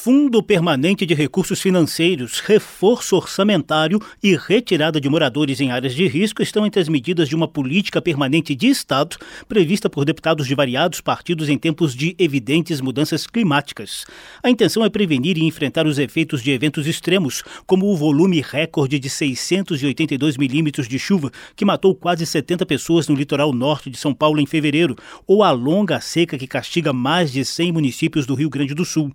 Fundo Permanente de Recursos Financeiros, reforço orçamentário e retirada de moradores em áreas de risco estão entre as medidas de uma política permanente de Estado prevista por deputados de variados partidos em tempos de evidentes mudanças climáticas. A intenção é prevenir e enfrentar os efeitos de eventos extremos, como o volume recorde de 682 milímetros de chuva, que matou quase 70 pessoas no litoral norte de São Paulo em fevereiro, ou a longa seca que castiga mais de 100 municípios do Rio Grande do Sul.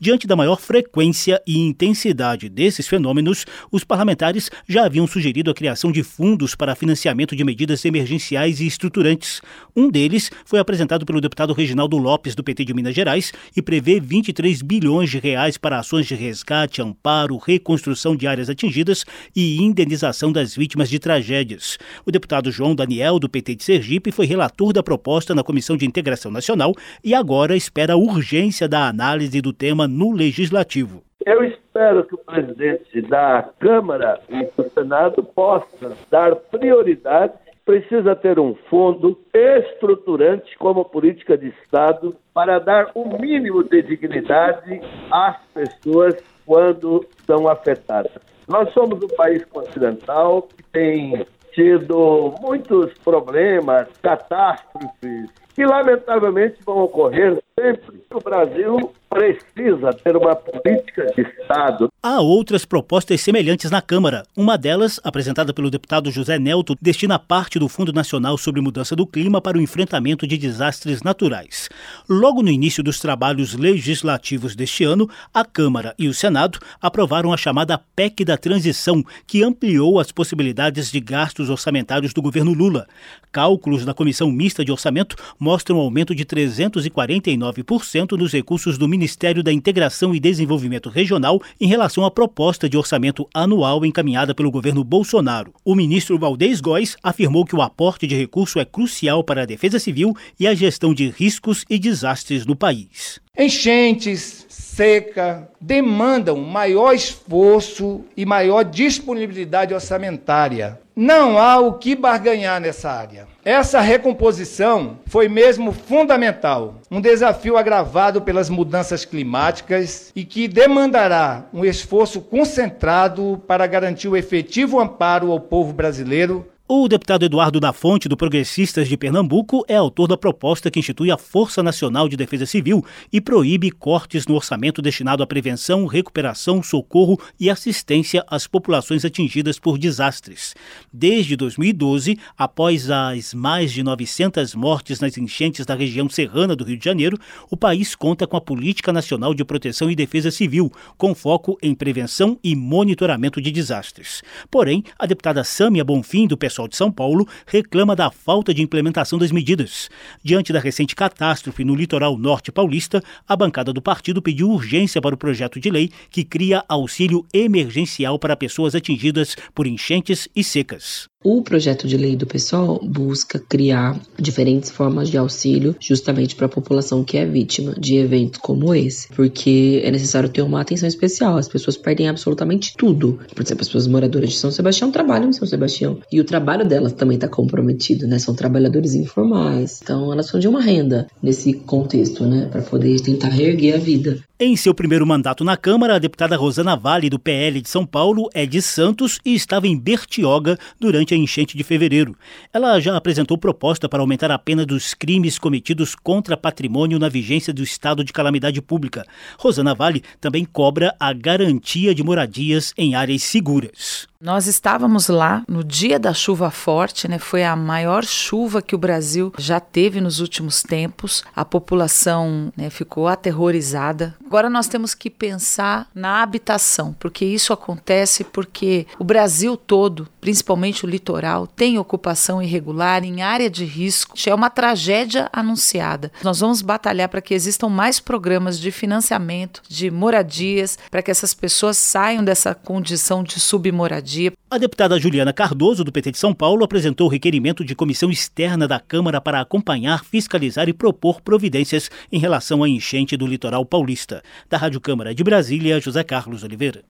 Diante Diante da maior frequência e intensidade desses fenômenos, os parlamentares já haviam sugerido a criação de fundos para financiamento de medidas emergenciais e estruturantes. Um deles foi apresentado pelo deputado Reginaldo Lopes, do PT de Minas Gerais, e prevê 23 bilhões de reais para ações de resgate, amparo, reconstrução de áreas atingidas e indenização das vítimas de tragédias. O deputado João Daniel, do PT de Sergipe, foi relator da proposta na Comissão de Integração Nacional e agora espera a urgência da análise do tema no Legislativo. Eu espero que o presidente da Câmara e do Senado possa dar prioridade. Precisa ter um fundo estruturante como política de Estado para dar o um mínimo de dignidade às pessoas quando são afetadas. Nós somos um país continental que tem tido muitos problemas, catástrofes, que lamentavelmente vão ocorrer sempre. O Brasil precisa ter uma política de Estado. Há outras propostas semelhantes na Câmara. Uma delas, apresentada pelo deputado José Nelto, destina parte do Fundo Nacional sobre Mudança do Clima para o enfrentamento de desastres naturais. Logo no início dos trabalhos legislativos deste ano, a Câmara e o Senado aprovaram a chamada PEC da Transição, que ampliou as possibilidades de gastos orçamentários do governo Lula. Cálculos da Comissão Mista de Orçamento mostram um aumento de 349% nos recursos do Ministério Ministério da Integração e Desenvolvimento Regional em relação à proposta de orçamento anual encaminhada pelo governo Bolsonaro. O ministro Valdez Góes afirmou que o aporte de recurso é crucial para a defesa civil e a gestão de riscos e desastres no país. Enchentes, seca, demandam maior esforço e maior disponibilidade orçamentária. Não há o que barganhar nessa área. Essa recomposição foi mesmo fundamental, um desafio agravado pelas mudanças climáticas e que demandará um esforço concentrado para garantir o efetivo amparo ao povo brasileiro o deputado Eduardo da Fonte, do Progressistas de Pernambuco, é autor da proposta que institui a Força Nacional de Defesa Civil e proíbe cortes no orçamento destinado à prevenção, recuperação, socorro e assistência às populações atingidas por desastres. Desde 2012, após as mais de 900 mortes nas enchentes da região serrana do Rio de Janeiro, o país conta com a Política Nacional de Proteção e Defesa Civil, com foco em prevenção e monitoramento de desastres. Porém, a deputada Sâmia Bonfim, do Pessoal de São Paulo reclama da falta de implementação das medidas. Diante da recente catástrofe no litoral norte paulista, a bancada do partido pediu urgência para o projeto de lei que cria auxílio emergencial para pessoas atingidas por enchentes e secas. O projeto de lei do PSOL busca criar diferentes formas de auxílio justamente para a população que é vítima de eventos como esse, porque é necessário ter uma atenção especial. As pessoas perdem absolutamente tudo. Por exemplo, as pessoas moradoras de São Sebastião trabalham em São Sebastião e o trabalho delas também está comprometido, né? São trabalhadores informais, então elas são de uma renda nesse contexto, né? Para poder tentar reerguer a vida. Em seu primeiro mandato na Câmara, a deputada Rosana Vale, do PL de São Paulo, é de Santos e estava em Bertioga durante a enchente de fevereiro. Ela já apresentou proposta para aumentar a pena dos crimes cometidos contra patrimônio na vigência do estado de calamidade pública. Rosana Vale também cobra a garantia de moradias em áreas seguras. Nós estávamos lá no dia da chuva forte, né? Foi a maior chuva que o Brasil já teve nos últimos tempos. A população né, ficou aterrorizada. Agora nós temos que pensar na habitação, porque isso acontece porque o Brasil todo, principalmente o litoral, tem ocupação irregular em área de risco. É uma tragédia anunciada. Nós vamos batalhar para que existam mais programas de financiamento de moradias, para que essas pessoas saiam dessa condição de submoradia A deputada Juliana Cardoso, do PT de São Paulo, apresentou o requerimento de comissão externa da Câmara para acompanhar, fiscalizar e propor providências em relação à enchente do litoral paulista. Da Rádio Câmara de Brasília, José Carlos Oliveira.